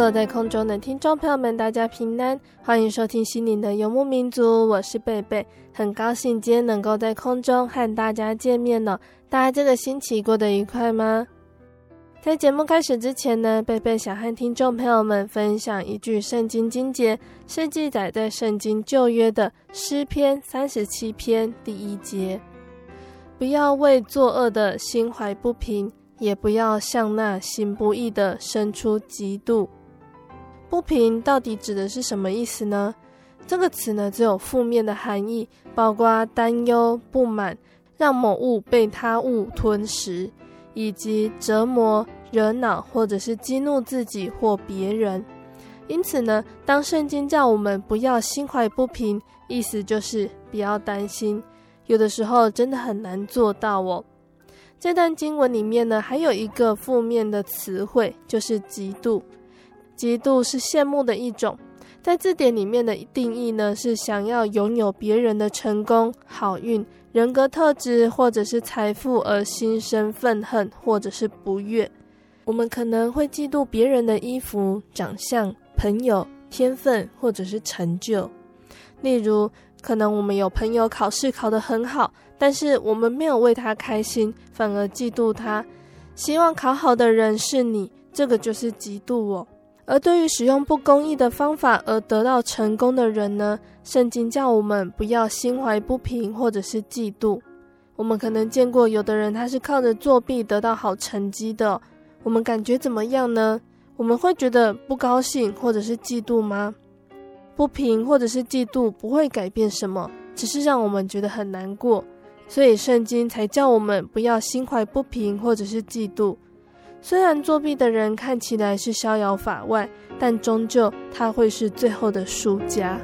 坐在空中的听众朋友们，大家平安，欢迎收听心灵的游牧民族，我是贝贝，很高兴今天能够在空中和大家见面了。大家这个星期过得愉快吗？在节目开始之前呢，贝贝想和听众朋友们分享一句圣经经节，是记载在圣经旧约的诗篇三十七篇第一节：不要为作恶的心怀不平。也不要向那行不义的生出嫉妒。不平到底指的是什么意思呢？这个词呢，只有负面的含义，包括担忧、不满，让某物被他物吞噬，以及折磨、惹恼或者是激怒自己或别人。因此呢，当圣经叫我们不要心怀不平，意思就是不要担心。有的时候真的很难做到哦。这段经文里面呢，还有一个负面的词汇，就是嫉妒。嫉妒是羡慕的一种，在字典里面的定义呢，是想要拥有别人的成功、好运、人格特质或者是财富而心生愤恨或者是不悦。我们可能会嫉妒别人的衣服、长相、朋友、天分或者是成就。例如，可能我们有朋友考试考得很好。但是我们没有为他开心，反而嫉妒他。希望考好的人是你，这个就是嫉妒哦。而对于使用不公义的方法而得到成功的人呢，圣经叫我们不要心怀不平或者是嫉妒。我们可能见过有的人他是靠着作弊得到好成绩的，我们感觉怎么样呢？我们会觉得不高兴或者是嫉妒吗？不平或者是嫉妒不会改变什么，只是让我们觉得很难过。所以圣经才叫我们不要心怀不平或者是嫉妒。虽然作弊的人看起来是逍遥法外，但终究他会是最后的输家。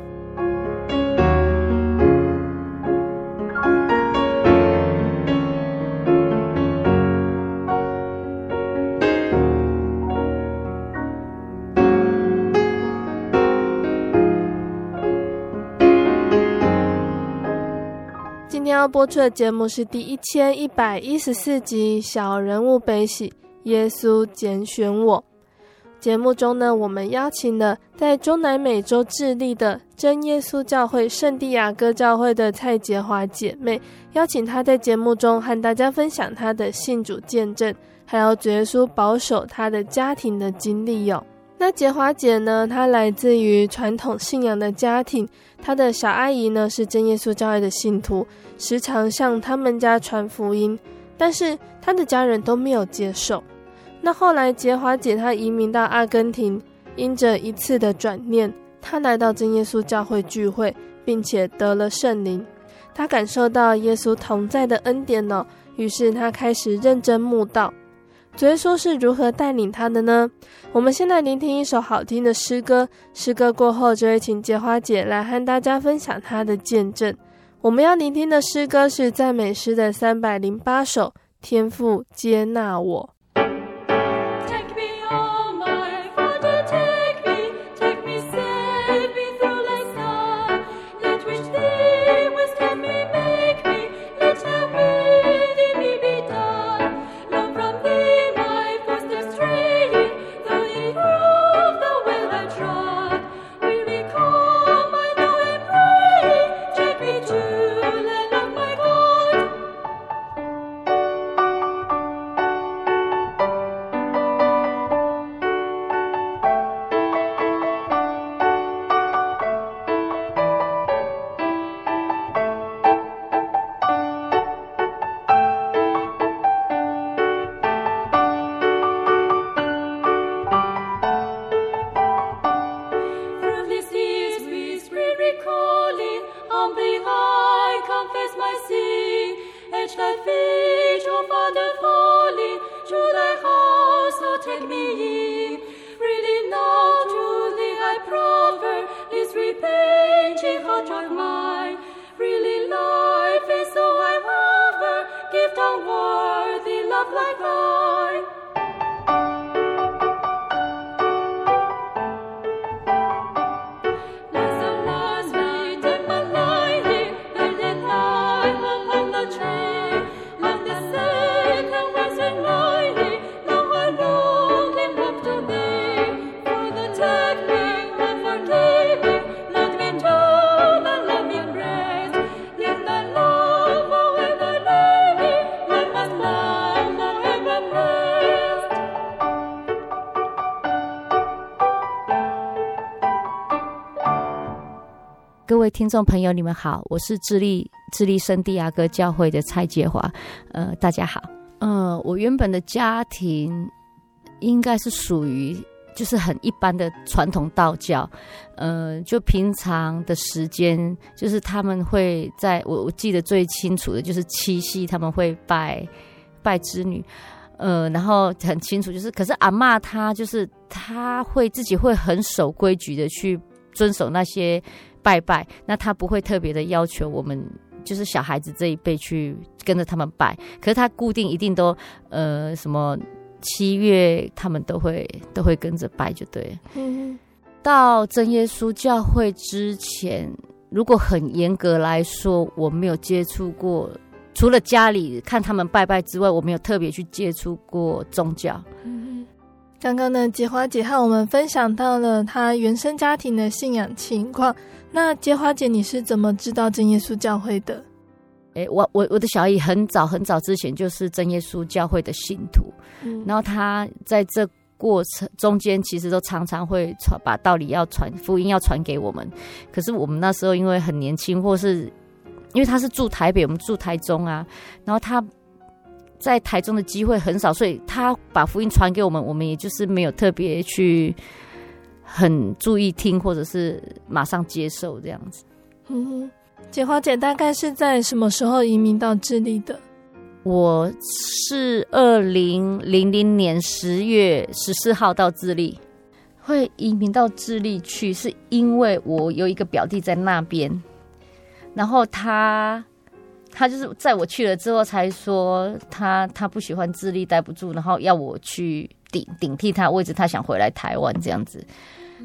今天要播出的节目是第一千一百一十四集《小人物悲喜》，耶稣拣选我。节目中呢，我们邀请了在中南美洲智利的真耶稣教会圣地亚哥教会的蔡洁华姐妹，邀请她在节目中和大家分享她的信主见证，还有主耶稣保守她的家庭的经历哟。那洁华姐呢，她来自于传统信仰的家庭，她的小阿姨呢是真耶稣教会的信徒。时常向他们家传福音，但是他的家人都没有接受。那后来杰华姐她移民到阿根廷，因着一次的转念，她来到真耶稣教会聚会，并且得了圣灵。她感受到耶稣同在的恩典了，于是她开始认真慕道。主耶稣是如何带领她的呢？我们先来聆听一首好听的诗歌，诗歌过后就会请杰华姐来和大家分享她的见证。我们要聆听的诗歌是赞美诗的三百零八首，天父接纳我。听众朋友，你们好，我是智利智利圣地亚哥教会的蔡洁华，呃，大家好，呃，我原本的家庭应该是属于就是很一般的传统道教，呃，就平常的时间，就是他们会在我我记得最清楚的就是七夕他们会拜拜织女，呃，然后很清楚就是，可是阿嬷她就是她会自己会很守规矩的去遵守那些。拜拜，那他不会特别的要求我们，就是小孩子这一辈去跟着他们拜。可是他固定一定都，呃，什么七月他们都会都会跟着拜，就对。嗯。到真耶稣教会之前，如果很严格来说，我没有接触过，除了家里看他们拜拜之外，我没有特别去接触过宗教。嗯。刚刚呢，结华姐和我们分享到了她原生家庭的信仰情况。那结华姐，你是怎么知道真耶稣教会的？哎、欸，我我我的小姨很早很早之前就是真耶稣教会的信徒，嗯，然后她在这过程中间，其实都常常会传把道理要传福音要传给我们。可是我们那时候因为很年轻，或是因为他是住台北，我们住台中啊，然后他在台中的机会很少，所以他把福音传给我们，我们也就是没有特别去。很注意听，或者是马上接受这样子。嗯，姐花姐大概是在什么时候移民到智利的？我是二零零零年十月十四号到智利，会移民到智利去，是因为我有一个表弟在那边，然后他他就是在我去了之后才说他他不喜欢智利待不住，然后要我去顶顶替他位置，他想回来台湾这样子。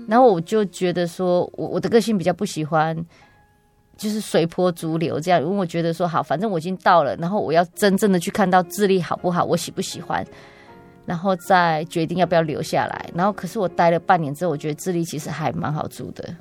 然后我就觉得说，我我的个性比较不喜欢，就是随波逐流这样。因为我觉得说，好，反正我已经到了，然后我要真正的去看到智利好不好，我喜不喜欢，然后再决定要不要留下来。然后，可是我待了半年之后，我觉得智利其实还蛮好住的。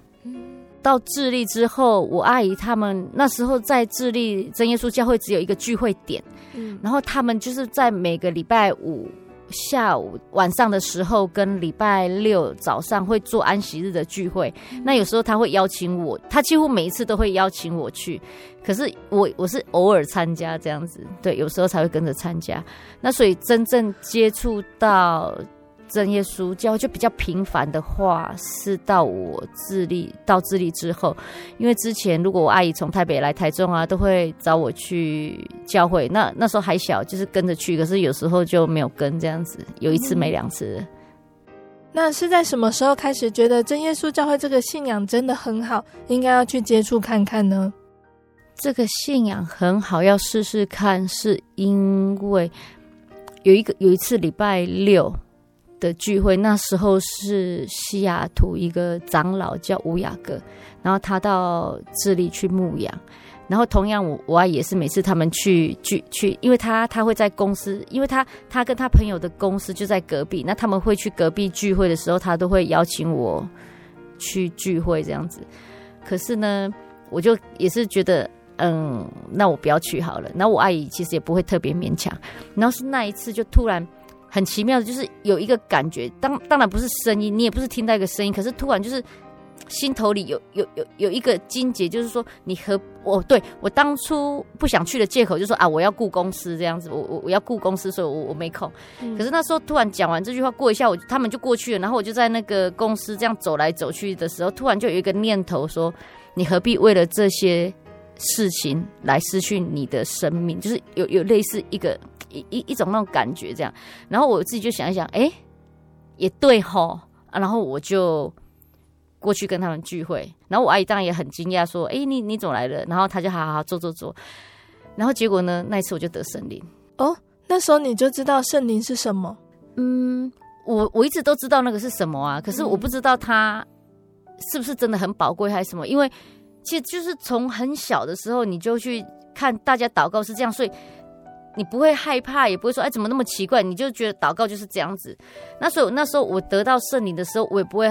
到智利之后，我阿姨他们那时候在智利真耶稣教会只有一个聚会点，嗯然后他们就是在每个礼拜五。下午晚上的时候跟礼拜六早上会做安息日的聚会，那有时候他会邀请我，他几乎每一次都会邀请我去，可是我我是偶尔参加这样子，对，有时候才会跟着参加，那所以真正接触到。真耶稣教就比较频繁的话，是到我自立到自立之后，因为之前如果我阿姨从台北来台中啊，都会找我去教会。那那时候还小，就是跟着去，可是有时候就没有跟这样子，有一次没两次。嗯。那是在什么时候开始觉得真耶稣教会这个信仰真的很好，应该要去接触看看呢？这个信仰很好，要试试看，是因为有一个有一次礼拜六。的聚会，那时候是西雅图一个长老叫吴雅各，然后他到智利去牧养，然后同样我我爱也是每次他们去聚去，因为他他会在公司，因为他他跟他朋友的公司就在隔壁，那他们会去隔壁聚会的时候，他都会邀请我去聚会这样子。可是呢，我就也是觉得，嗯，那我不要去好了。那我阿姨其实也不会特别勉强。然后是那一次就突然。很奇妙的，就是有一个感觉，当当然不是声音，你也不是听到一个声音，可是突然就是心头里有有有有一个金结，就是说你和我对我当初不想去的借口，就是说啊，我要顾公司这样子，我我我要顾公司，所以我我没空。嗯、可是那时候突然讲完这句话，过一下我他们就过去了，然后我就在那个公司这样走来走去的时候，突然就有一个念头说，你何必为了这些事情来失去你的生命？就是有有类似一个。一一一种那种感觉，这样，然后我自己就想一想，哎、欸，也对吼，啊，然后我就过去跟他们聚会，然后我阿姨当然也很惊讶，说，哎、欸，你你怎么来了？然后他就好好好坐坐坐，然后结果呢，那一次我就得圣灵哦，那时候你就知道圣灵是什么？嗯，我我一直都知道那个是什么啊，可是我不知道它是不是真的很宝贵还是什么，因为其实就是从很小的时候你就去看大家祷告是这样，所以。你不会害怕，也不会说哎，怎么那么奇怪？你就觉得祷告就是这样子。那所以那时候我得到圣灵的时候，我也不会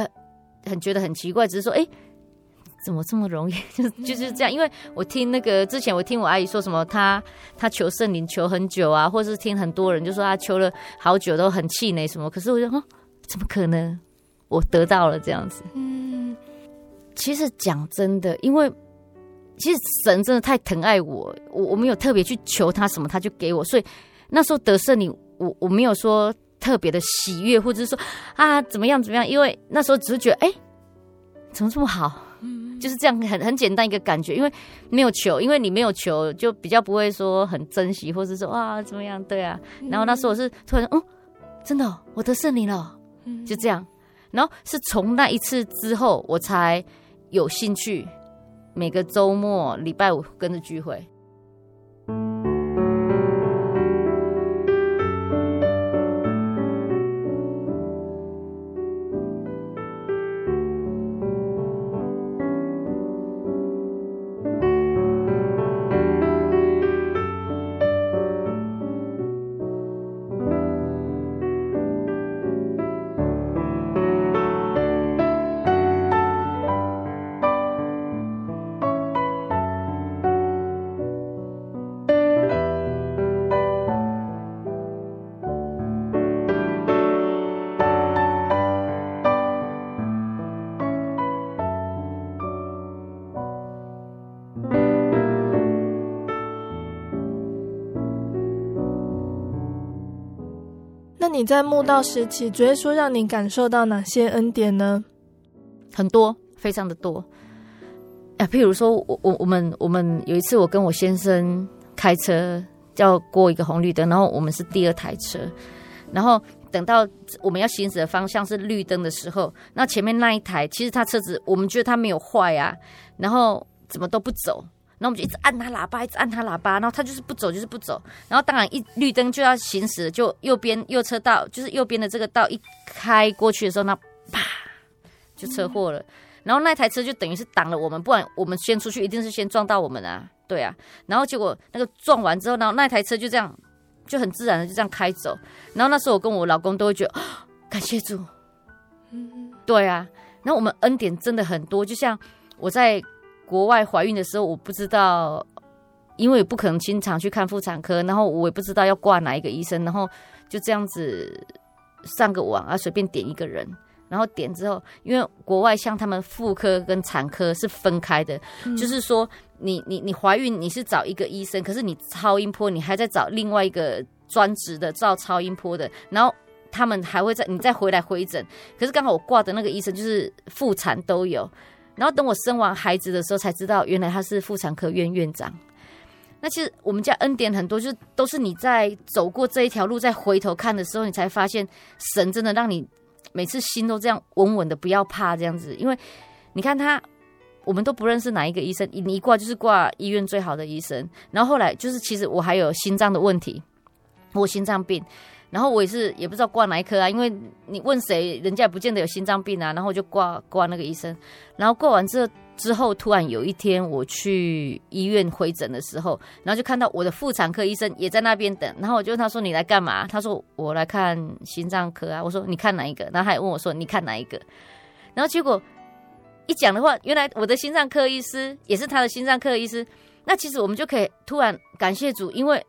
很觉得很奇怪，只是说哎，怎么这么容易？就 就是这样。因为我听那个之前我听我阿姨说什么，她她求圣灵求很久啊，或是听很多人就说她求了好久都很气馁什么。可是我就说，怎么可能？我得到了这样子。嗯，其实讲真的，因为。其实神真的太疼爱我，我我没有特别去求他什么，他就给我。所以那时候得圣灵，我我没有说特别的喜悦，或者是说啊怎么样怎么样，因为那时候只是觉得哎，怎么这么好，就是这样很很简单一个感觉，因为没有求，因为你没有求，就比较不会说很珍惜，或者说啊怎么样，对啊。然后那时候我是突然嗯，真的我得圣灵了，就这样。然后是从那一次之后，我才有兴趣。每个周末、礼拜五跟着聚会。你在慕道时期，主耶稣让你感受到哪些恩典呢？很多，非常的多。啊，譬如说，我我我们我们有一次，我跟我先生开车要过一个红绿灯，然后我们是第二台车，然后等到我们要行驶的方向是绿灯的时候，那前面那一台其实他车子我们觉得他没有坏啊，然后怎么都不走。然后我们就一直按他喇叭，一直按他喇叭，然后他就是不走，就是不走。然后当然一绿灯就要行驶，就右边右车道，就是右边的这个道一开过去的时候，那啪就车祸了。然后那台车就等于是挡了我们，不然我们先出去一定是先撞到我们啊，对啊。然后结果那个撞完之后，然后那台车就这样就很自然的就这样开走。然后那时候我跟我老公都会觉得感谢主，嗯，对啊。然后我们恩典真的很多，就像我在。国外怀孕的时候，我不知道，因为不可能经常去看妇产科，然后我也不知道要挂哪一个医生，然后就这样子上个网啊，随便点一个人，然后点之后，因为国外像他们妇科跟产科是分开的，嗯、就是说你你你怀孕你是找一个医生，可是你超音波你还在找另外一个专职的照超音波的，然后他们还会再你再回来回诊，可是刚好我挂的那个医生就是妇产都有。然后等我生完孩子的时候，才知道原来他是妇产科院院长。那其实我们家恩典很多，就是都是你在走过这一条路，再回头看的时候，你才发现神真的让你每次心都这样稳稳的，不要怕这样子。因为你看他，我们都不认识哪一个医生，你一挂就是挂医院最好的医生。然后后来就是，其实我还有心脏的问题，我心脏病。然后我也是也不知道挂哪一科啊，因为你问谁，人家也不见得有心脏病啊。然后我就挂挂那个医生，然后挂完之后，之后突然有一天我去医院回诊的时候，然后就看到我的妇产科医生也在那边等。然后我就问他说：“你来干嘛？”他说：“我来看心脏科啊。”我说：“你看哪一个？”然后他也问我说：“你看哪一个？”然后结果一讲的话，原来我的心脏科医师也是他的心脏科医师。那其实我们就可以突然感谢主，因为。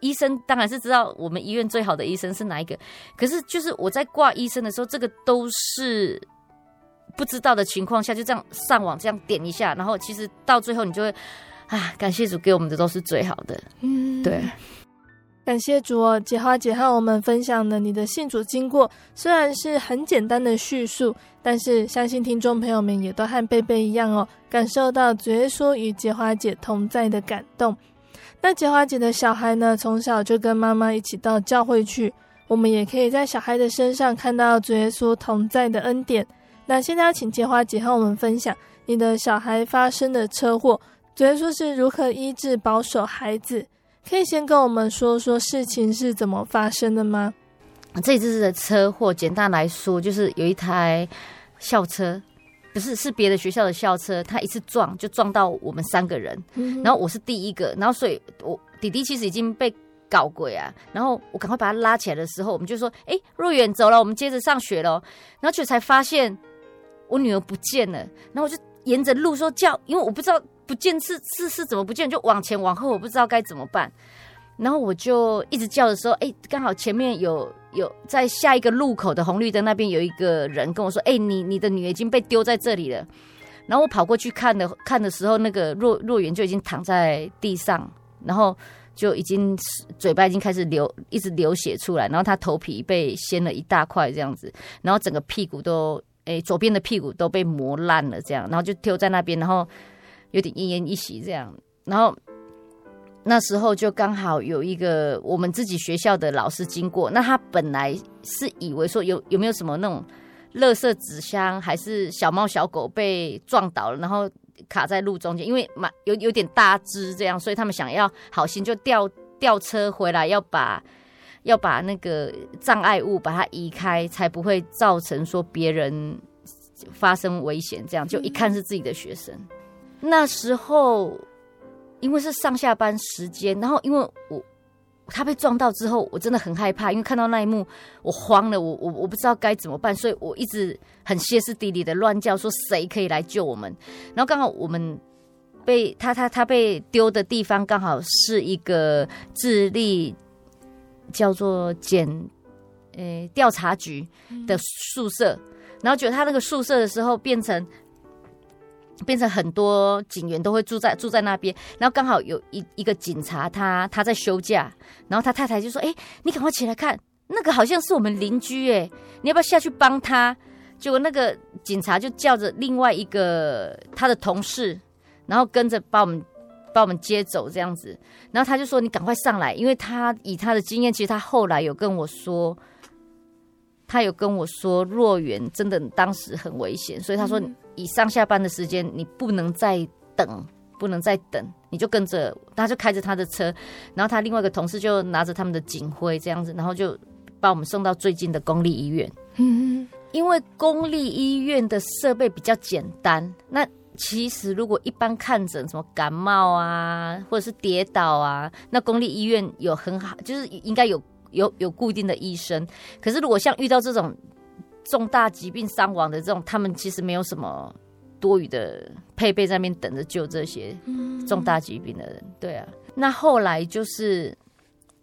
医生当然是知道我们医院最好的医生是哪一个，可是就是我在挂医生的时候，这个都是不知道的情况下，就这样上网这样点一下，然后其实到最后你就会啊，感谢主给我们的都是最好的，嗯，对，感谢主哦。洁华姐和我们分享了你的信主经过，虽然是很简单的叙述，但是相信听众朋友们也都和贝贝一样哦，感受到主耶稣与洁华姐同在的感动。那洁华姐的小孩呢，从小就跟妈妈一起到教会去。我们也可以在小孩的身上看到主耶稣同在的恩典。那现在要请洁华姐和我们分享你的小孩发生的车祸，主耶稣是如何医治保守孩子？可以先跟我们说说事情是怎么发生的吗？这一次的车祸，简单来说就是有一台校车。不是，是别的学校的校车，他一次撞就撞到我们三个人，然后我是第一个，然后所以我弟弟其实已经被搞鬼啊，然后我赶快把他拉起来的时候，我们就说，哎，若远走了，我们接着上学喽，然后就才发现我女儿不见了，然后我就沿着路说叫，因为我不知道不见是是是怎么不见，就往前往后，我不知道该怎么办。然后我就一直叫的时候，哎，刚好前面有有在下一个路口的红绿灯那边有一个人跟我说，哎，你你的女儿已经被丢在这里了。然后我跑过去看的看的时候，那个若若元就已经躺在地上，然后就已经嘴巴已经开始流，一直流血出来，然后他头皮被掀了一大块这样子，然后整个屁股都，哎，左边的屁股都被磨烂了这样，然后就丢在那边，然后有点奄奄一息这样，然后。那时候就刚好有一个我们自己学校的老师经过，那他本来是以为说有有没有什么那种垃圾纸箱，还是小猫小狗被撞倒了，然后卡在路中间，因为蛮有有点大只这样，所以他们想要好心就调调车回来，要把要把那个障碍物把它移开，才不会造成说别人发生危险。这样就一看是自己的学生，那时候。因为是上下班时间，然后因为我他被撞到之后，我真的很害怕，因为看到那一幕，我慌了，我我我不知道该怎么办，所以我一直很歇斯底里的乱叫，说谁可以来救我们。然后刚好我们被他他他被丢的地方，刚好是一个智利叫做检呃调查局的宿舍，然后觉得他那个宿舍的时候变成。变成很多警员都会住在住在那边，然后刚好有一一个警察他，他在休假，然后他太太就说：“哎，你赶快起来看，那个好像是我们邻居哎，你要不要下去帮他？”结果那个警察就叫着另外一个他的同事，然后跟着把我们把我们接走这样子，然后他就说：“你赶快上来，因为他以他的经验，其实他后来有跟我说。”他有跟我说，若元真的当时很危险，所以他说，以上下班的时间，你不能再等，不能再等，你就跟着，他就开着他的车，然后他另外一个同事就拿着他们的警徽这样子，然后就把我们送到最近的公立医院。嗯，因为公立医院的设备比较简单，那其实如果一般看诊，什么感冒啊，或者是跌倒啊，那公立医院有很好，就是应该有。有有固定的医生，可是如果像遇到这种重大疾病伤亡的这种，他们其实没有什么多余的配备在那边等着救这些重大疾病的人。对啊，那后来就是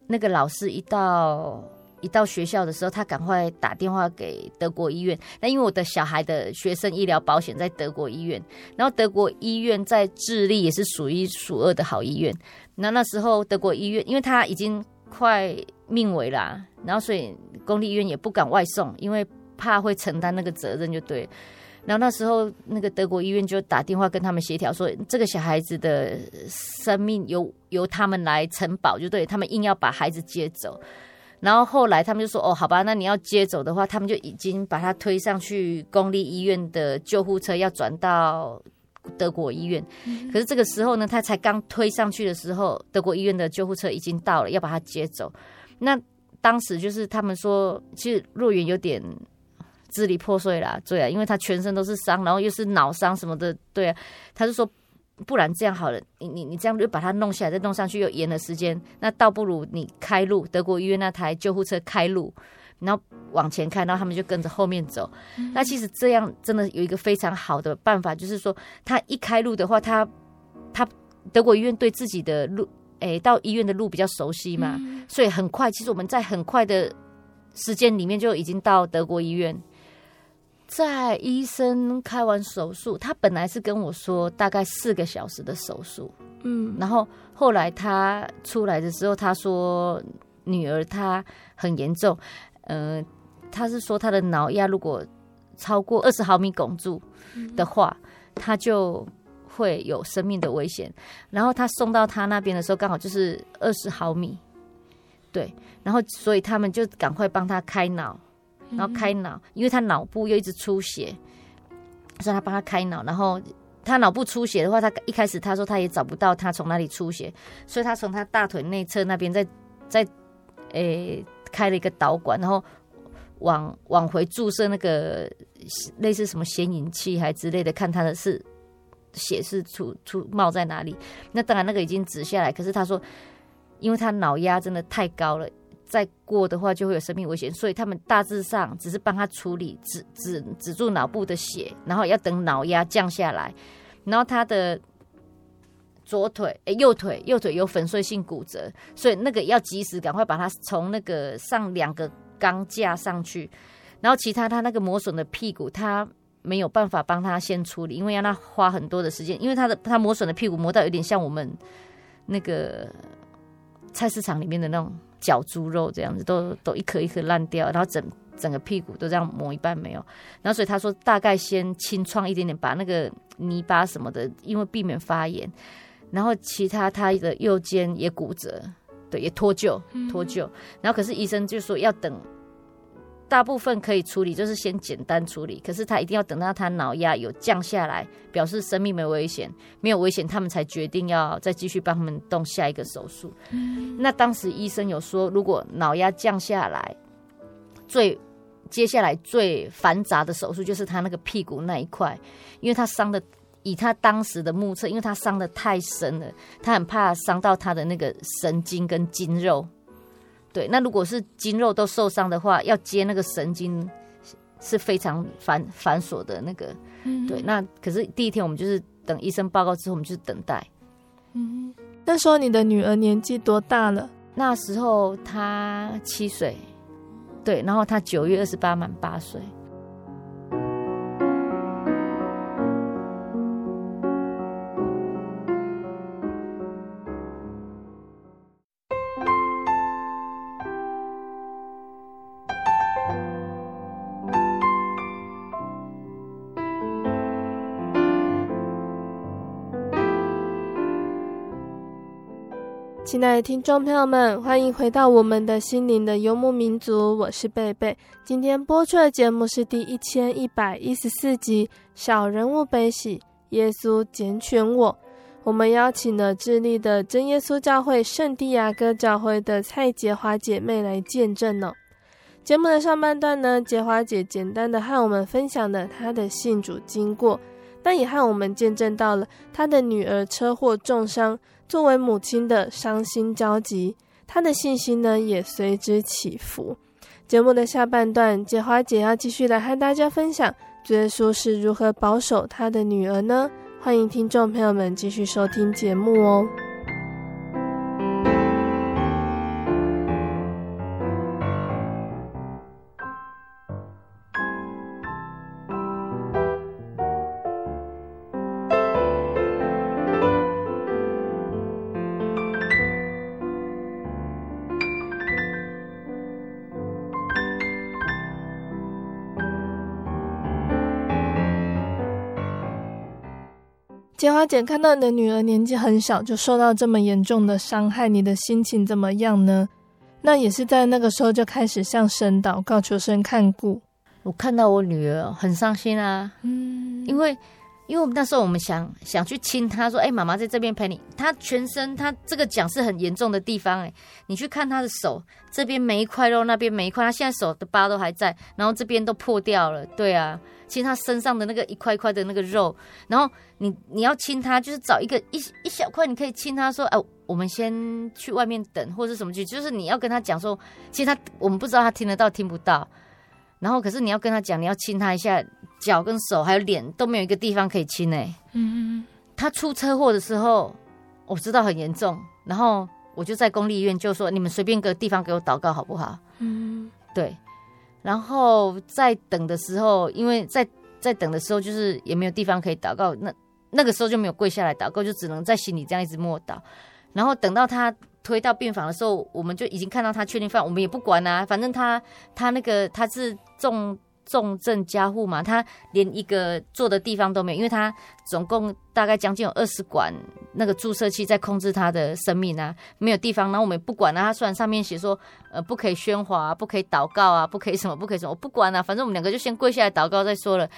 那个老师一到一到学校的时候，他赶快打电话给德国医院。那因为我的小孩的学生医疗保险在德国医院，然后德国医院在智利也是数一数二的好医院。那那时候德国医院，因为他已经快。命危啦，然后所以公立医院也不敢外送，因为怕会承担那个责任就对。然后那时候那个德国医院就打电话跟他们协调说，这个小孩子的生命由由他们来承保就对，他们硬要把孩子接走。然后后来他们就说，哦，好吧，那你要接走的话，他们就已经把他推上去公立医院的救护车，要转到德国医院。可是这个时候呢，他才刚推上去的时候，德国医院的救护车已经到了，要把他接走。那当时就是他们说，其实若元有点支离破碎啦，对啊，因为他全身都是伤，然后又是脑伤什么的，对啊，他就说，不然这样好了，你你你这样就把他弄下来，再弄上去又延了时间，那倒不如你开路，德国医院那台救护车开路，然后往前开，然后他们就跟着后面走。嗯、那其实这样真的有一个非常好的办法，就是说他一开路的话，他他德国医院对自己的路。诶，到医院的路比较熟悉嘛，嗯、所以很快。其实我们在很快的时间里面就已经到德国医院。在医生开完手术，他本来是跟我说大概四个小时的手术，嗯，然后后来他出来的时候，他说女儿她很严重，嗯、呃，他是说他的脑压如果超过二十毫米汞柱的话，嗯、他就。会有生命的危险，然后他送到他那边的时候，刚好就是二十毫米，对，然后所以他们就赶快帮他开脑，然后开脑，因为他脑部又一直出血，所以他帮他开脑，然后他脑部出血的话，他一开始他说他也找不到他从哪里出血，所以他从他大腿内侧那边再再诶开了一个导管，然后往往回注射那个类似什么显影器还之类的，看他的是。血是出出冒在哪里？那当然那个已经止下来，可是他说，因为他脑压真的太高了，再过的话就会有生命危险，所以他们大致上只是帮他处理止止止住脑部的血，然后要等脑压降下来，然后他的左腿诶、右腿右腿有粉碎性骨折，所以那个要及时赶快把他从那个上两个钢架上去，然后其他他那个磨损的屁股他。没有办法帮他先处理，因为要他花很多的时间，因为他的他磨损的屁股磨到有点像我们那个菜市场里面的那种绞猪肉这样子，都都一颗一颗烂掉，然后整整个屁股都这样磨一半没有，然后所以他说大概先清创一点点，把那个泥巴什么的，因为避免发炎，然后其他他的右肩也骨折，对，也脱臼脱臼，然后可是医生就说要等。大部分可以处理，就是先简单处理。可是他一定要等到他脑压有降下来，表示生命没危险，没有危险，他们才决定要再继续帮他们动下一个手术。嗯、那当时医生有说，如果脑压降下来，最接下来最繁杂的手术就是他那个屁股那一块，因为他伤的，以他当时的目测，因为他伤的太深了，他很怕伤到他的那个神经跟筋肉。对，那如果是筋肉都受伤的话，要接那个神经是非常繁繁琐的那个。嗯、对，那可是第一天我们就是等医生报告之后，我们就是等待。嗯，那时候你的女儿年纪多大了？那时候她七岁，对，然后她九月二十八满八岁。亲爱的听众朋友们，欢迎回到我们的心灵的游牧民族，我是贝贝。今天播出的节目是第一千一百一十四集《小人物悲喜》，耶稣拣选我。我们邀请了智利的真耶稣教会圣地亚哥教会的蔡洁华姐妹来见证呢。节目的上半段呢，洁华姐简单的和我们分享了她的信主经过，但也和我们见证到了她的女儿车祸重伤。作为母亲的伤心焦急，她的信心呢也随之起伏。节目的下半段，洁华姐要继续来和大家分享，主耶稣是如何保守她的女儿呢？欢迎听众朋友们继续收听节目哦。洁华姐看到你的女儿年纪很小就受到这么严重的伤害，你的心情怎么样呢？那也是在那个时候就开始向神祷告，求神看顾。我看到我女儿很伤心啊，嗯，因为因为我们那时候我们想想去亲他，说：“哎、妈妈在这边陪你。”他全身他这个讲是很严重的地方、欸，哎，你去看他的手，这边没一块肉，那边没一块，他现在手的疤都还在，然后这边都破掉了。对啊，亲他身上的那个一块块的那个肉，然后你你要亲他，就是找一个一一小块，你可以亲他说：“哎、我们先去外面等，或者什么去。”就是你要跟他讲说，其实他我们不知道他听得到听不到，然后可是你要跟他讲，你要亲他一下。脚跟手还有脸都没有一个地方可以亲哎、欸，嗯，他出车祸的时候，我知道很严重，然后我就在公立医院就说，你们随便个地方给我祷告好不好？嗯，对，然后在等的时候，因为在在等的时候就是也没有地方可以祷告，那那个时候就没有跪下来祷告，就只能在心里这样一直默祷，然后等到他推到病房的时候，我们就已经看到他确定犯，我们也不管啊，反正他他那个他是重。重症加护嘛，他连一个坐的地方都没有，因为他总共大概将近有二十管那个注射器在控制他的生命啊，没有地方。然后我们也不管啊，他虽然上面写说呃不可以喧哗，不可以祷告啊，不可以什么不可以什么，我不管啊，反正我们两个就先跪下来祷告再说了。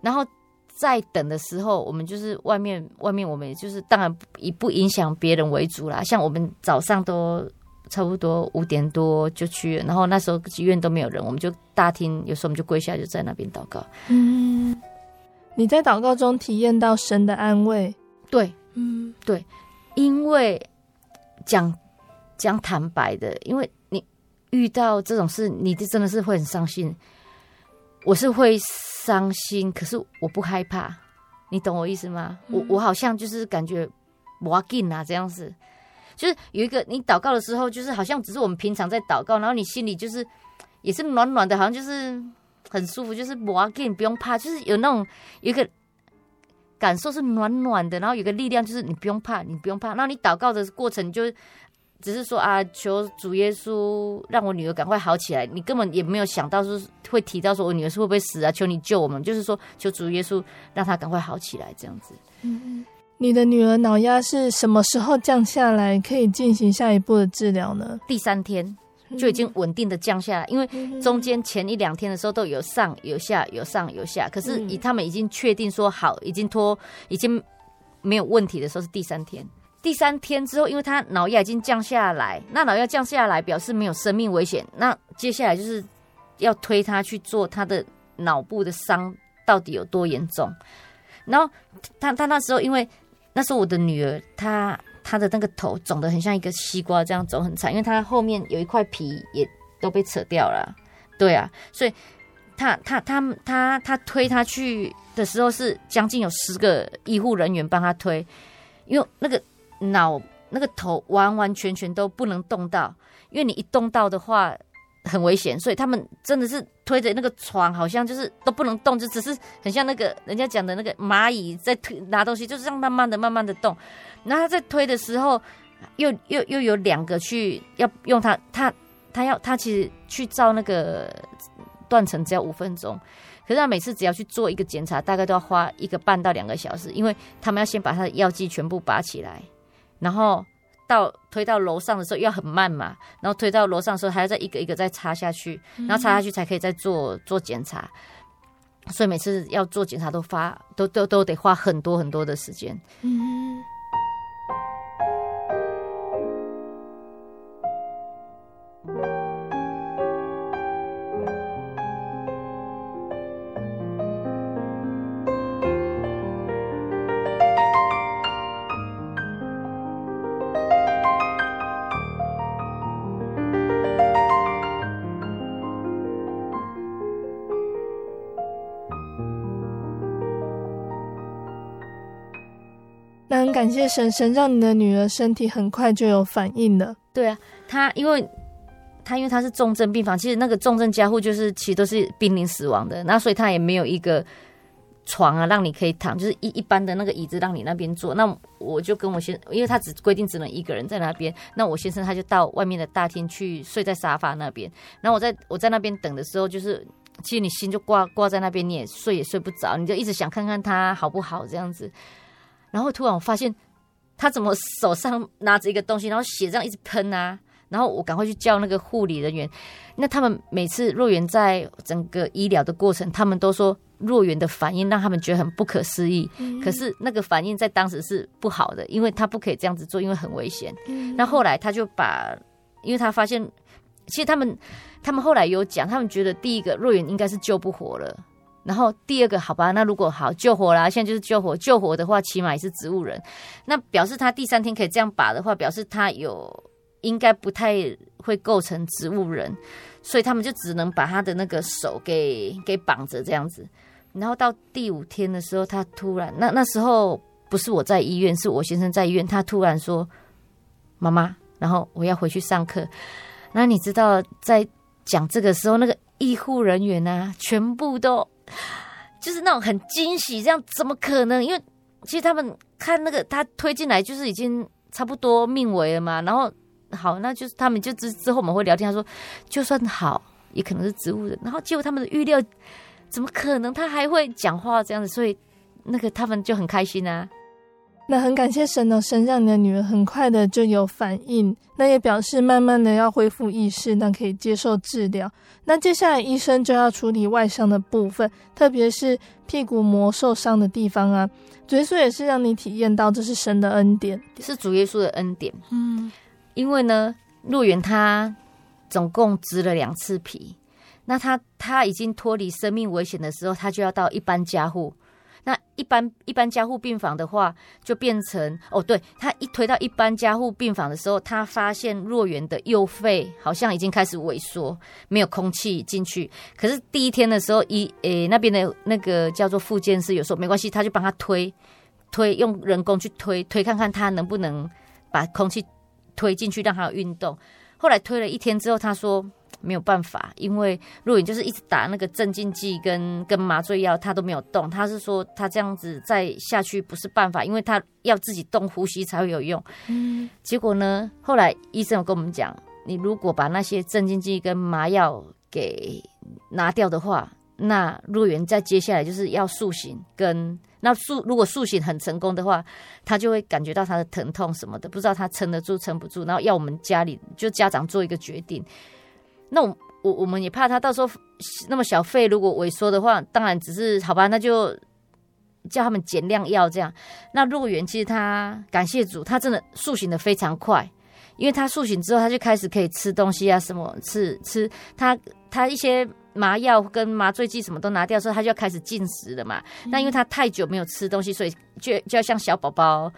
然后在等的时候，我们就是外面外面我们就是当然以不影响别人为主啦，像我们早上都。差不多五点多就去，然后那时候医院都没有人，我们就大厅，有时候我们就跪下，就在那边祷告。嗯，你在祷告中体验到神的安慰？对，嗯，对，因为讲讲坦白的，因为你遇到这种事，你真的是会很伤心。我是会伤心，可是我不害怕，你懂我意思吗？嗯、我我好像就是感觉我要紧啊这样子。就是有一个，你祷告的时候，就是好像只是我们平常在祷告，然后你心里就是也是暖暖的，好像就是很舒服，就是不要紧，不用怕，就是有那种一个感受是暖暖的，然后有个力量，就是你不用怕，你不用怕。然后你祷告的过程，就只是说啊，求主耶稣让我女儿赶快好起来。你根本也没有想到说会提到说我女儿是会不会死啊？求你救我们，就是说求主耶稣让她赶快好起来这样子。嗯嗯。你的女儿脑压是什么时候降下来，可以进行下一步的治疗呢？第三天就已经稳定的降下来，因为中间前一两天的时候都有上有下，有上有下。可是以他们已经确定说好，已经脱，已经没有问题的时候是第三天。第三天之后，因为他脑压已经降下来，那脑压降下来表示没有生命危险。那接下来就是要推他去做他的脑部的伤到底有多严重。然后他他那时候因为。那时候我的女儿，她她的那个头肿得很像一个西瓜，这样肿很惨，因为她后面有一块皮也都被扯掉了。对啊，所以她她她她她推她去的时候是将近有十个医护人员帮她推，因为那个脑那个头完完全全都不能动到，因为你一动到的话。很危险，所以他们真的是推着那个床，好像就是都不能动，就只是很像那个人家讲的那个蚂蚁在推拿东西，就是这样慢慢的、慢慢的动。然后他在推的时候，又又又有两个去要用他，他他要他其实去照那个断层只要五分钟，可是他每次只要去做一个检查，大概都要花一个半到两个小时，因为他们要先把他的药剂全部拔起来，然后。到推到楼上的时候要很慢嘛，然后推到楼上的时候还要再一个一个再插下去，然后插下去才可以再做做检查，所以每次要做检查都花都都都得花很多很多的时间。嗯。感谢神，神让你的女儿身体很快就有反应了。对啊，她因为她因为她是重症病房，其实那个重症加护就是其实都是濒临死亡的，那所以她也没有一个床啊让你可以躺，就是一一般的那个椅子让你那边坐。那我就跟我先，因为他只规定只能一个人在那边，那我先生他就到外面的大厅去睡在沙发那边。然后我在我在那边等的时候，就是其实你心就挂挂在那边，你也睡也睡不着，你就一直想看看他好不好这样子。然后突然我发现，他怎么手上拿着一个东西，然后血这样一直喷啊！然后我赶快去叫那个护理人员。那他们每次若元在整个医疗的过程，他们都说若元的反应让他们觉得很不可思议。嗯、可是那个反应在当时是不好的，因为他不可以这样子做，因为很危险。嗯、那后来他就把，因为他发现，其实他们他们后来有讲，他们觉得第一个若元应该是救不活了。然后第二个，好吧，那如果好救活啦，现在就是救活，救活的话，起码也是植物人。那表示他第三天可以这样拔的话，表示他有应该不太会构成植物人，所以他们就只能把他的那个手给给绑着这样子。然后到第五天的时候，他突然，那那时候不是我在医院，是我先生在医院，他突然说：“妈妈，然后我要回去上课。”那你知道在讲这个时候，那个医护人员啊，全部都。就是那种很惊喜，这样怎么可能？因为其实他们看那个他推进来，就是已经差不多命为了嘛。然后好，那就是他们就之之后我们会聊天，他说就算好，也可能是植物人。然后结果他们的预料怎么可能？他还会讲话这样子，所以那个他们就很开心啊。那很感谢神哦，神让你的女儿很快的就有反应，那也表示慢慢的要恢复意识，那可以接受治疗。那接下来医生就要处理外伤的部分，特别是屁股膜受伤的地方啊。主耶稣也是让你体验到这是神的恩典，是主耶稣的恩典。嗯，因为呢，路远他总共植了两次皮，那他他已经脱离生命危险的时候，他就要到一般加护。那一般一般加护病房的话，就变成哦，对，他一推到一般加护病房的时候，他发现若元的右肺好像已经开始萎缩，没有空气进去。可是第一天的时候，一诶、那边的那个叫做复健师，有时候没关系，他就帮他推推，用人工去推推，看看他能不能把空气推进去，让他运动。后来推了一天之后，他说。没有办法，因为若元就是一直打那个镇静剂跟跟麻醉药，他都没有动。他是说他这样子再下去不是办法，因为他要自己动呼吸才会有用。嗯，结果呢，后来医生有跟我们讲，你如果把那些镇静剂跟麻药给拿掉的话，那若元再接下来就是要苏醒跟那塑，如果苏醒很成功的话，他就会感觉到他的疼痛什么的，不知道他撑得住撑不住，然后要我们家里就家长做一个决定。那我我我们也怕他到时候那么小肺如果萎缩的话，当然只是好吧，那就叫他们减量药这样。那若元其实他感谢主，他真的塑形的非常快，因为他塑形之后，他就开始可以吃东西啊，什么吃吃他他一些麻药跟麻醉剂什么都拿掉之后，他就要开始进食了嘛。那因为他太久没有吃东西，所以就就要像小宝宝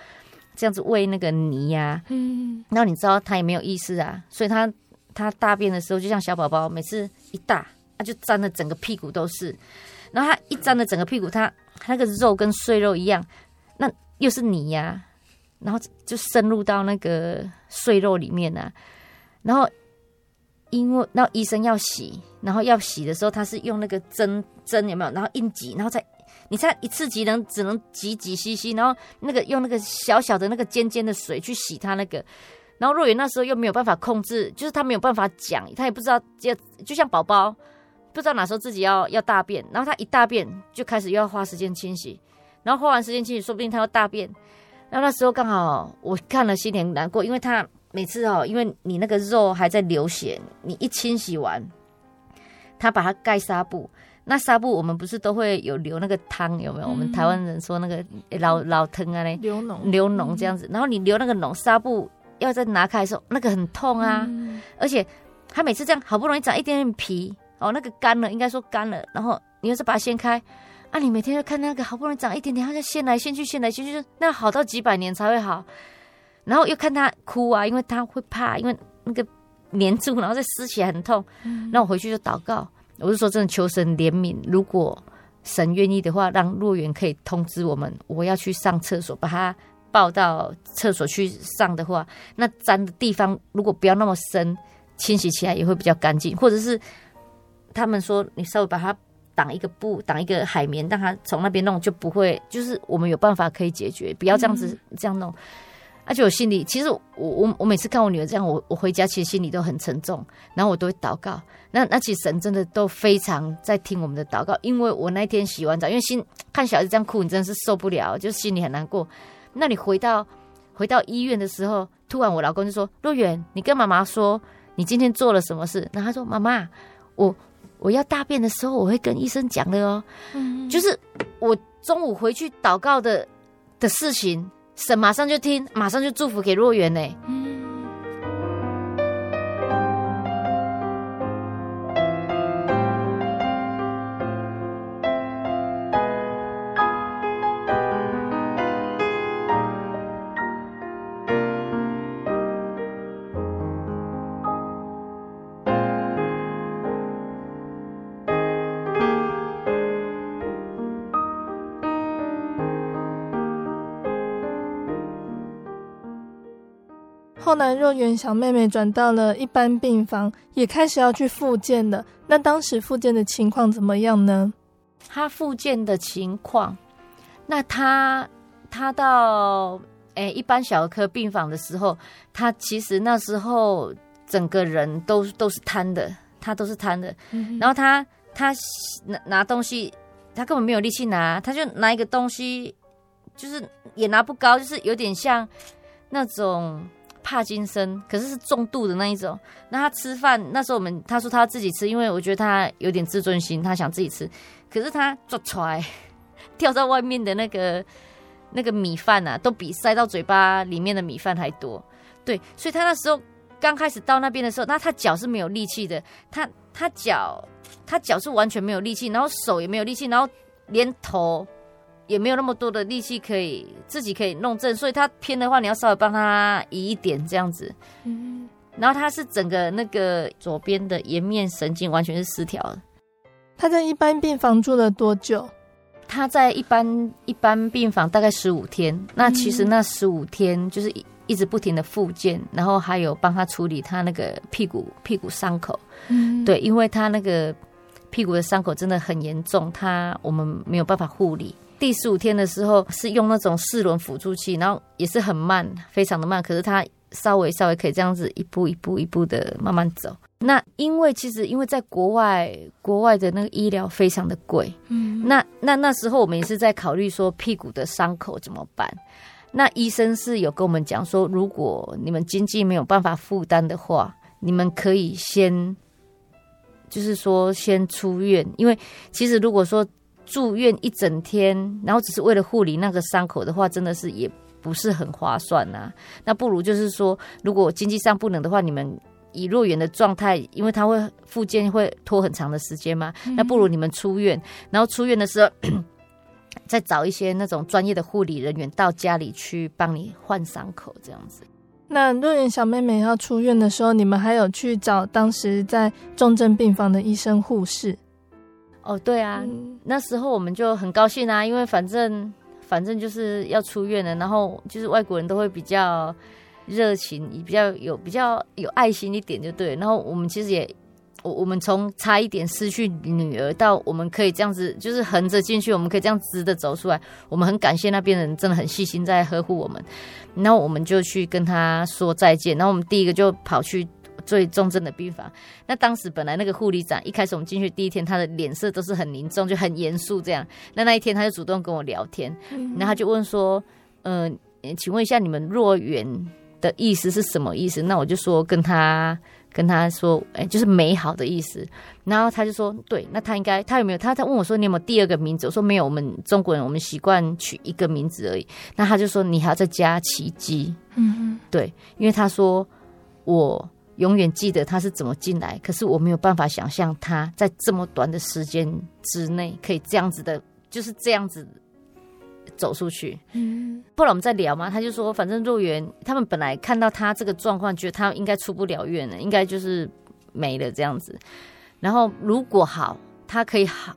这样子喂那个泥呀。嗯，那你知道他也没有意思啊，所以他。他大便的时候就像小宝宝，每次一大，他就沾的整个屁股都是。然后他一沾的整个屁股，他那个肉跟碎肉一样，那又是泥呀、然后就深入到那个碎肉里面啊。然后因为那医生要洗，然后要洗的时候，他是用那个针针有没有？然后硬挤，然后再你猜一次挤能只能挤几 cc，然后那个用那个小小的那个尖尖的水去洗他那个。然后若元那时候又没有办法控制，就是他没有办法讲，他也不知道，就就像宝宝不知道哪时候自己要要大便，然后他一大便就开始又要花时间清洗，然后花完时间清洗，说不定他要大便。然后那时候刚好我看了心里很难过，因为他每次哦，因为你那个肉还在流血，你一清洗完，他把它盖纱布，那纱布我们不是都会有流那个汤有没有？嗯、我们台湾人说那个老老疼啊嘞，流脓流脓这样子，然后你流那个脓纱布。要再拿开的时候，那个很痛啊，嗯、而且他每次这样好不容易长一点点皮哦，那个干了，应该说干了，然后你又是把它掀开啊，你每天就看那个好不容易长一点点，它就掀来掀去，掀来掀去，那好到几百年才会好，然后又看他哭啊，因为他会怕，因为那个黏住，然后再撕起来很痛，那、嗯、我回去就祷告，我就说真的求神怜悯，如果神愿意的话，让若元可以通知我们，我要去上厕所，把他。抱到厕所去上的话，那沾的地方如果不要那么深，清洗起来也会比较干净。或者是他们说，你稍微把它挡一个布，挡一个海绵，让它从那边弄就不会。就是我们有办法可以解决，不要这样子这样弄。而且我心里其实我我我每次看我女儿这样，我我回家其实心里都很沉重，然后我都会祷告。那那其实神真的都非常在听我们的祷告，因为我那天洗完澡，因为心看小孩子这样哭，你真的是受不了，就心里很难过。那你回到回到医院的时候，突然我老公就说：“若远，你跟妈妈说你今天做了什么事？”然后他说：“妈妈，我我要大便的时候，我会跟医生讲的哦。嗯，就是我中午回去祷告的的事情，神马上就听，马上就祝福给若远呢。嗯。后来，若元小妹妹转到了一般病房，也开始要去复健了。那当时复健的情况怎么样呢？她复健的情况，那她她到诶、欸、一般小儿科病房的时候，她其实那时候整个人都都是瘫的，她都是瘫的。嗯、然后她她拿拿东西，她根本没有力气拿，她就拿一个东西，就是也拿不高，就是有点像那种。帕金森，可是是重度的那一种。那他吃饭那时候，我们他说他自己吃，因为我觉得他有点自尊心，他想自己吃。可是他做出来，掉在外面的那个那个米饭啊，都比塞到嘴巴里面的米饭还多。对，所以他那时候刚开始到那边的时候，那他脚是没有力气的，他他脚他脚是完全没有力气，然后手也没有力气，然后连头。也没有那么多的力气可以自己可以弄正，所以他偏的话，你要稍微帮他移一点这样子。嗯，然后他是整个那个左边的颜面神经完全是失调的。他在一般病房住了多久？他在一般一般病房大概十五天。那其实那十五天就是一一直不停的复健，然后还有帮他处理他那个屁股屁股伤口。嗯，对，因为他那个屁股的伤口真的很严重，他我们没有办法护理。第十五天的时候是用那种四轮辅助器，然后也是很慢，非常的慢。可是他稍微稍微可以这样子一步一步一步的慢慢走。那因为其实因为在国外，国外的那个医疗非常的贵，嗯，那那那时候我们也是在考虑说屁股的伤口怎么办。那医生是有跟我们讲说，如果你们经济没有办法负担的话，你们可以先，就是说先出院，因为其实如果说。住院一整天，然后只是为了护理那个伤口的话，真的是也不是很划算呐、啊。那不如就是说，如果经济上不能的话，你们以若园的状态，因为他会复健会拖很长的时间嘛，嗯、那不如你们出院，然后出院的时候 再找一些那种专业的护理人员到家里去帮你换伤口，这样子。那若元小妹妹要出院的时候，你们还有去找当时在重症病房的医生护士？哦，对啊，嗯、那时候我们就很高兴啊，因为反正反正就是要出院了，然后就是外国人都会比较热情，也比较有比较有爱心一点，就对。然后我们其实也，我我们从差一点失去女儿到我们可以这样子，就是横着进去，我们可以这样直的走出来，我们很感谢那边人真的很细心在呵护我们。然后我们就去跟他说再见，然后我们第一个就跑去。最重症的病房，那当时本来那个护理长一开始我们进去第一天，他的脸色都是很凝重，就很严肃这样。那那一天他就主动跟我聊天，然后他就问说：“嗯、呃，请问一下你们若元的意思是什么意思？”那我就说跟他跟他说：“哎、欸，就是美好的意思。”然后他就说：“对，那他应该他有没有？他他问我说你有没有第二个名字？我说没有，我们中国人我们习惯取一个名字而已。那他就说你还要再加奇迹，嗯哼，对，因为他说我。”永远记得他是怎么进来，可是我没有办法想象他在这么短的时间之内可以这样子的，就是这样子走出去。嗯，后来我们在聊嘛，他就说，反正若元他们本来看到他这个状况，觉得他应该出不了院了，应该就是没了这样子。然后如果好，他可以好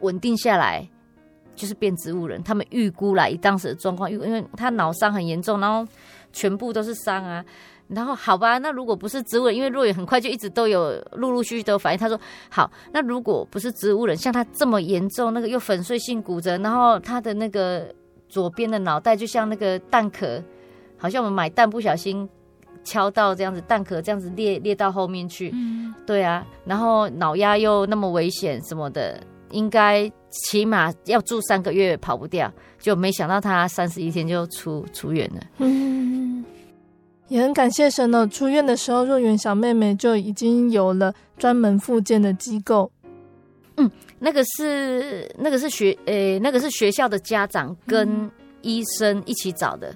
稳定下来，就是变植物人。他们预估来以当时的状况，因为因为他脑伤很严重，然后全部都是伤啊。然后好吧，那如果不是植物人，因为若雨很快就一直都有陆陆续续都有反应。他说好，那如果不是植物人，像他这么严重，那个又粉碎性骨折，然后他的那个左边的脑袋就像那个蛋壳，好像我们买蛋不小心敲到这样子，蛋壳这样子裂裂到后面去。嗯，对啊，然后脑压又那么危险什么的，应该起码要住三个月跑不掉，就没想到他三十一天就出出院了。嗯。也很感谢神哦！出院的时候，若元小妹妹就已经有了专门复健的机构。嗯，那个是那个是学诶、欸，那个是学校的家长跟医生一起找的，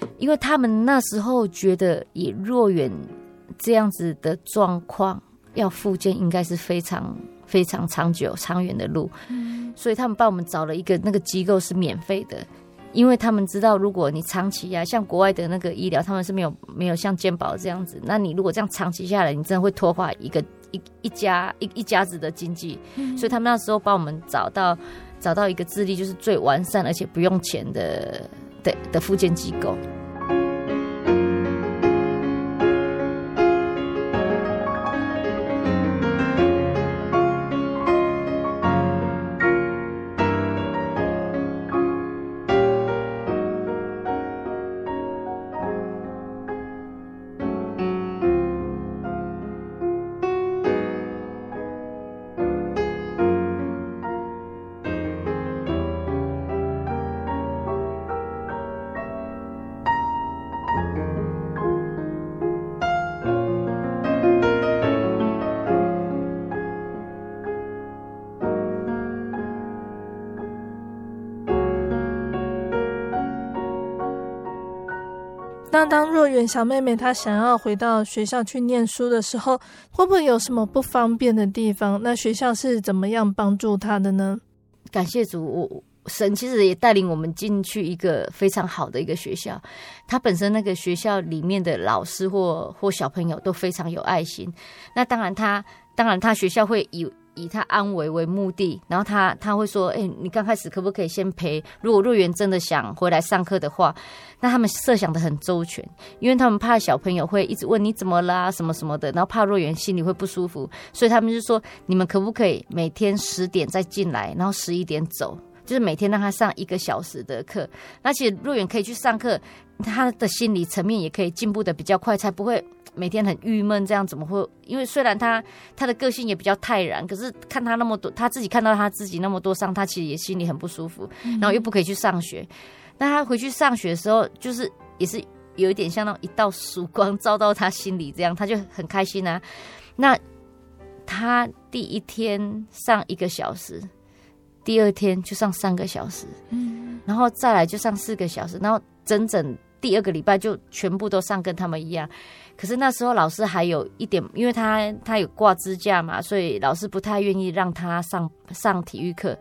嗯、因为他们那时候觉得以若远这样子的状况，要复健应该是非常非常长久长远的路，嗯、所以他们帮我们找了一个那个机构是免费的。因为他们知道，如果你长期啊，像国外的那个医疗，他们是没有没有像健保这样子。那你如果这样长期下来，你真的会拖垮一个一一家一一家子的经济。嗯、所以他们那时候帮我们找到找到一个智力就是最完善而且不用钱的的的复健机构。那当若远小妹妹她想要回到学校去念书的时候，会不会有什么不方便的地方？那学校是怎么样帮助她的呢？感谢主，神其实也带领我们进去一个非常好的一个学校。他本身那个学校里面的老师或或小朋友都非常有爱心。那当然他，当然他学校会以。以他安危为目的，然后他他会说：“哎、你刚开始可不可以先陪？如果若园真的想回来上课的话，那他们设想的很周全，因为他们怕小朋友会一直问你怎么啦，什么什么的，然后怕若园心里会不舒服，所以他们就说：你们可不可以每天十点再进来，然后十一点走，就是每天让他上一个小时的课。而且若园可以去上课，他的心理层面也可以进步的比较快，才不会。”每天很郁闷，这样怎么会？因为虽然他他的个性也比较泰然，可是看他那么多，他自己看到他自己那么多伤，他其实也心里很不舒服。然后又不可以去上学，那他回去上学的时候，就是也是有一点像那种一道曙光照到他心里，这样他就很开心啊。那他第一天上一个小时，第二天就上三个小时，嗯，然后再来就上四个小时，然后整整第二个礼拜就全部都上跟他们一样。可是那时候老师还有一点，因为他他有挂支架嘛，所以老师不太愿意让他上上体育课。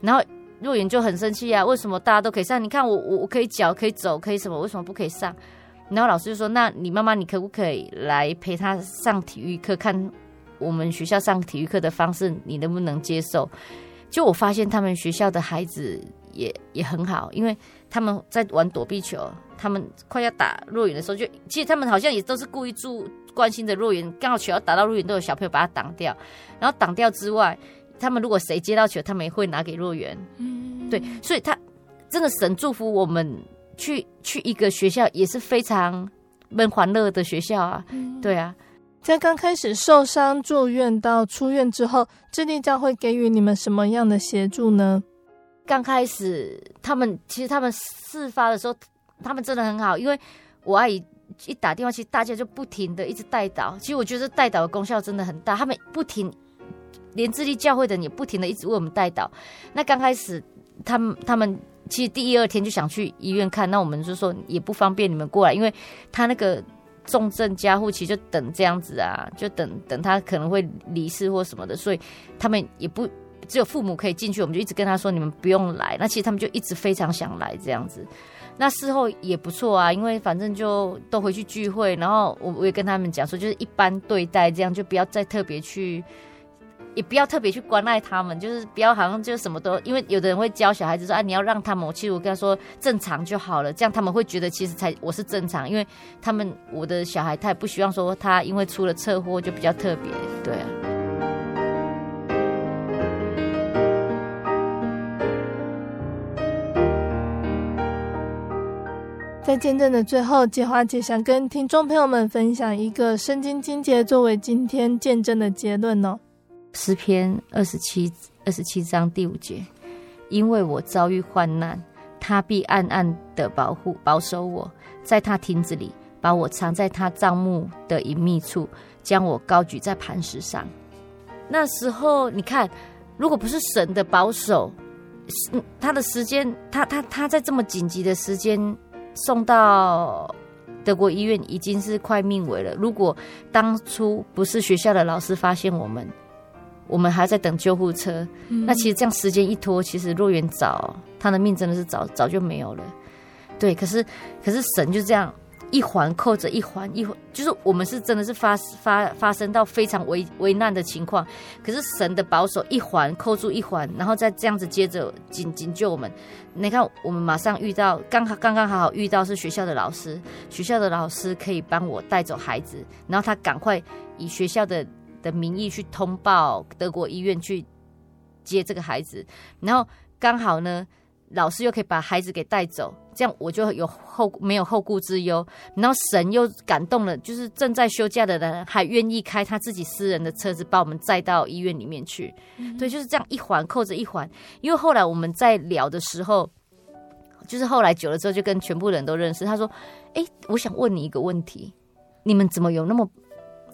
然后若远就很生气啊，为什么大家都可以上？你看我我我可以脚可以走可以什么，为什么不可以上？然后老师就说：“那你妈妈你可不可以来陪他上体育课？看我们学校上体育课的方式，你能不能接受？”就我发现他们学校的孩子也也很好，因为他们在玩躲避球。他们快要打若元的时候，就其实他们好像也都是故意注关心的若云，刚好球要打到若云，都有小朋友把它挡掉。然后挡掉之外，他们如果谁接到球，他们也会拿给若元。嗯，对，所以他真的神祝福我们去去一个学校，也是非常闷欢乐的学校啊。嗯、对啊，在刚开始受伤住院到出院之后，智利教会给予你们什么样的协助呢？刚开始他们其实他们事发的时候。他们真的很好，因为我阿姨一打电话，其实大家就不停的一直带导。其实我觉得带导的功效真的很大，他们不停，连智力教会的也不停的一直为我们带导。那刚开始，他们他们其实第一二天就想去医院看，那我们就说也不方便你们过来，因为他那个重症加护其实就等这样子啊，就等等他可能会离世或什么的，所以他们也不只有父母可以进去，我们就一直跟他说你们不用来。那其实他们就一直非常想来这样子。那事后也不错啊，因为反正就都回去聚会，然后我我也跟他们讲说，就是一般对待这样，就不要再特别去，也不要特别去关爱他们，就是不要好像就什么都，因为有的人会教小孩子说，啊，你要让他们，其实我跟他说正常就好了，这样他们会觉得其实才我是正常，因为他们我的小孩他也不希望说他因为出了车祸就比较特别，对。在见证的最后，洁华姐想跟听众朋友们分享一个圣经经节，作为今天见证的结论哦。诗篇二十七二十七章第五节，因为我遭遇患难，他必暗暗的保护保守我，在他亭子里把我藏在他帐幕的隐秘处，将我高举在磐石上。那时候，你看如果不是神的保守，他的时间，他他他在这么紧急的时间送到德国医院，已经是快命危了。如果当初不是学校的老师发现我们，我们还在等救护车，嗯、那其实这样时间一拖，其实若元早他的命真的是早早就没有了。对，可是可是神就这样。一环扣着一环，一环就是我们是真的是发发发生到非常危危难的情况，可是神的保守一环扣住一环，然后再这样子接着紧紧救我们。你看，我们马上遇到，刚好刚刚好好遇到是学校的老师，学校的老师可以帮我带走孩子，然后他赶快以学校的的名义去通报德国医院去接这个孩子，然后刚好呢，老师又可以把孩子给带走。这样我就有后没有后顾之忧，然后神又感动了，就是正在休假的人还愿意开他自己私人的车子把我们载到医院里面去。嗯、对，就是这样一环扣着一环。因为后来我们在聊的时候，就是后来久了之后就跟全部人都认识。他说：“哎，我想问你一个问题，你们怎么有那么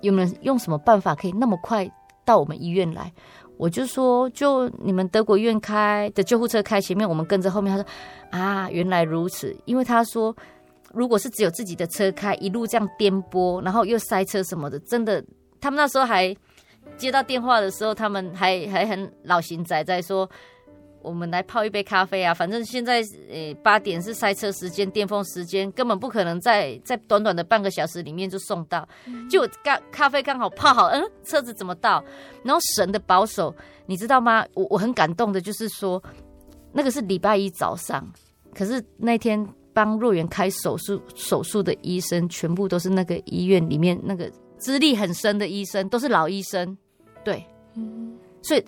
有没有用什么办法可以那么快到我们医院来？”我就说，就你们德国医院开的救护车开前面，我们跟着后面。他说：“啊，原来如此。”因为他说，如果是只有自己的车开，一路这样颠簸，然后又塞车什么的，真的，他们那时候还接到电话的时候，他们还还很老型仔在说。我们来泡一杯咖啡啊！反正现在呃八点是塞车时间、巅峰时间，根本不可能在在短短的半个小时里面就送到。就咖咖啡刚好泡好，嗯，车子怎么到？然后神的保守，你知道吗？我我很感动的，就是说那个是礼拜一早上，可是那天帮若元开手术手术的医生，全部都是那个医院里面那个资历很深的医生，都是老医生。对，嗯所以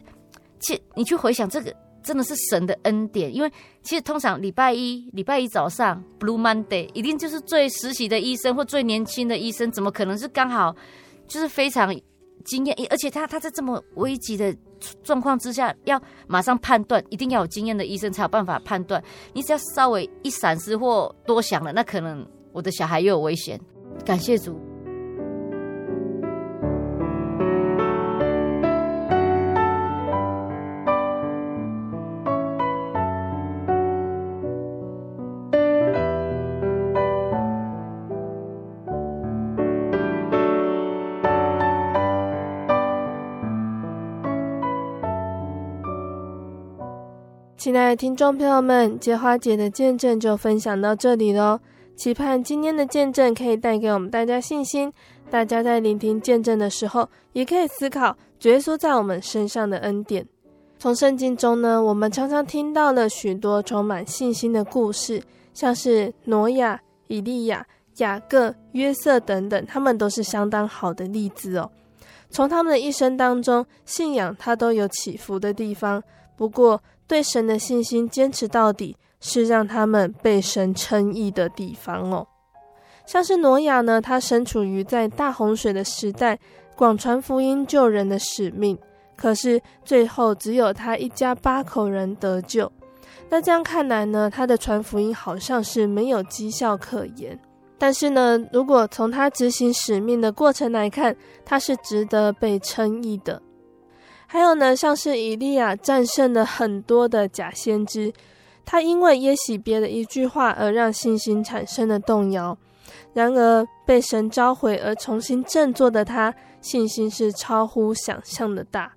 其你去回想这个。真的是神的恩典，因为其实通常礼拜一、礼拜一早上 Blue Monday 一定就是最实习的医生或最年轻的医生，怎么可能是刚好就是非常经验？而且他他在这么危急的状况之下，要马上判断，一定要有经验的医生才有办法判断。你只要稍微一闪失或多想了，那可能我的小孩又有危险。感谢主。亲爱的听众朋友们，结花姐的见证就分享到这里喽。期盼今天的见证可以带给我们大家信心。大家在聆听见证的时候，也可以思考主耶稣在我们身上的恩典。从圣经中呢，我们常常听到了许多充满信心的故事，像是挪亚、以利亚、雅各、约瑟等等，他们都是相当好的例子哦。从他们的一生当中，信仰它都有起伏的地方，不过，对神的信心坚持到底，是让他们被神称义的地方哦。像是挪亚呢，他身处于在大洪水的时代，广传福音救人的使命，可是最后只有他一家八口人得救。那这样看来呢，他的传福音好像是没有绩效可言。但是呢，如果从他执行使命的过程来看，他是值得被称义的。还有呢，像是以利亚战胜了很多的假先知，他因为耶洗别的一句话而让信心产生了动摇。然而被神召回而重新振作的他，信心是超乎想象的大。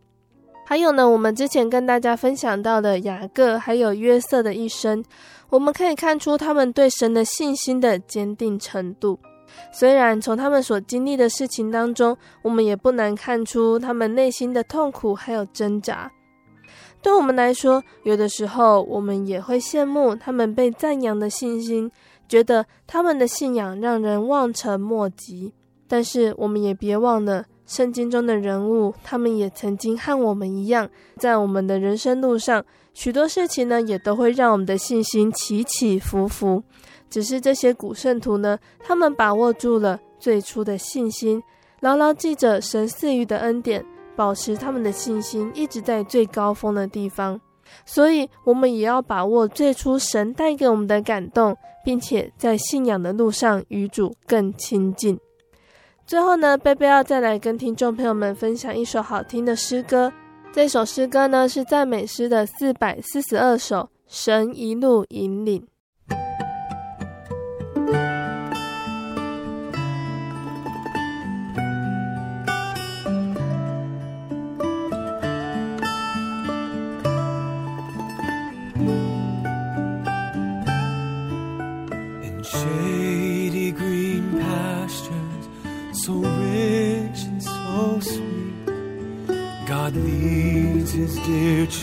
还有呢，我们之前跟大家分享到的雅各还有约瑟的一生，我们可以看出他们对神的信心的坚定程度。虽然从他们所经历的事情当中，我们也不难看出他们内心的痛苦还有挣扎。对我们来说，有的时候我们也会羡慕他们被赞扬的信心，觉得他们的信仰让人望尘莫及。但是，我们也别忘了圣经中的人物，他们也曾经和我们一样，在我们的人生路上，许多事情呢，也都会让我们的信心起起伏伏。只是这些古圣徒呢，他们把握住了最初的信心，牢牢记着神赐予的恩典，保持他们的信心一直在最高峰的地方。所以，我们也要把握最初神带给我们的感动，并且在信仰的路上与主更亲近。最后呢，贝贝要再来跟听众朋友们分享一首好听的诗歌。这首诗歌呢是赞美诗的四百四十二首，神一路引领。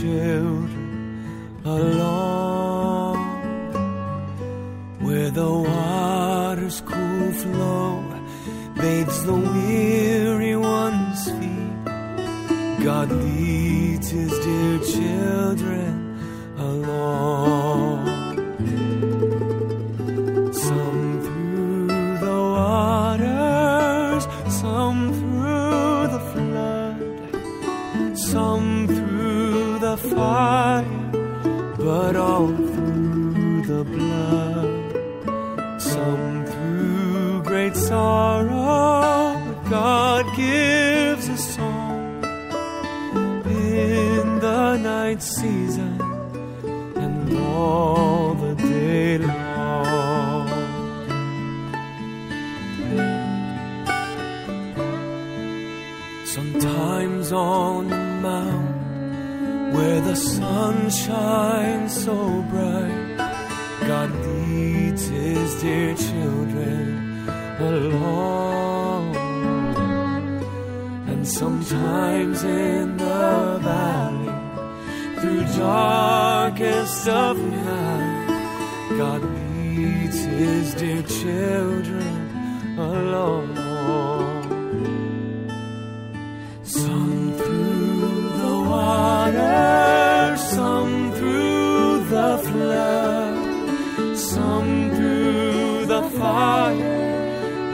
future.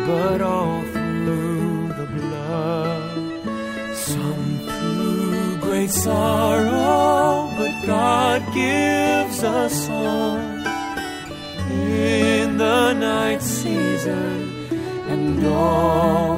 But all through the blood. Some through great sorrow, but God gives us song in the night season and all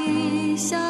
的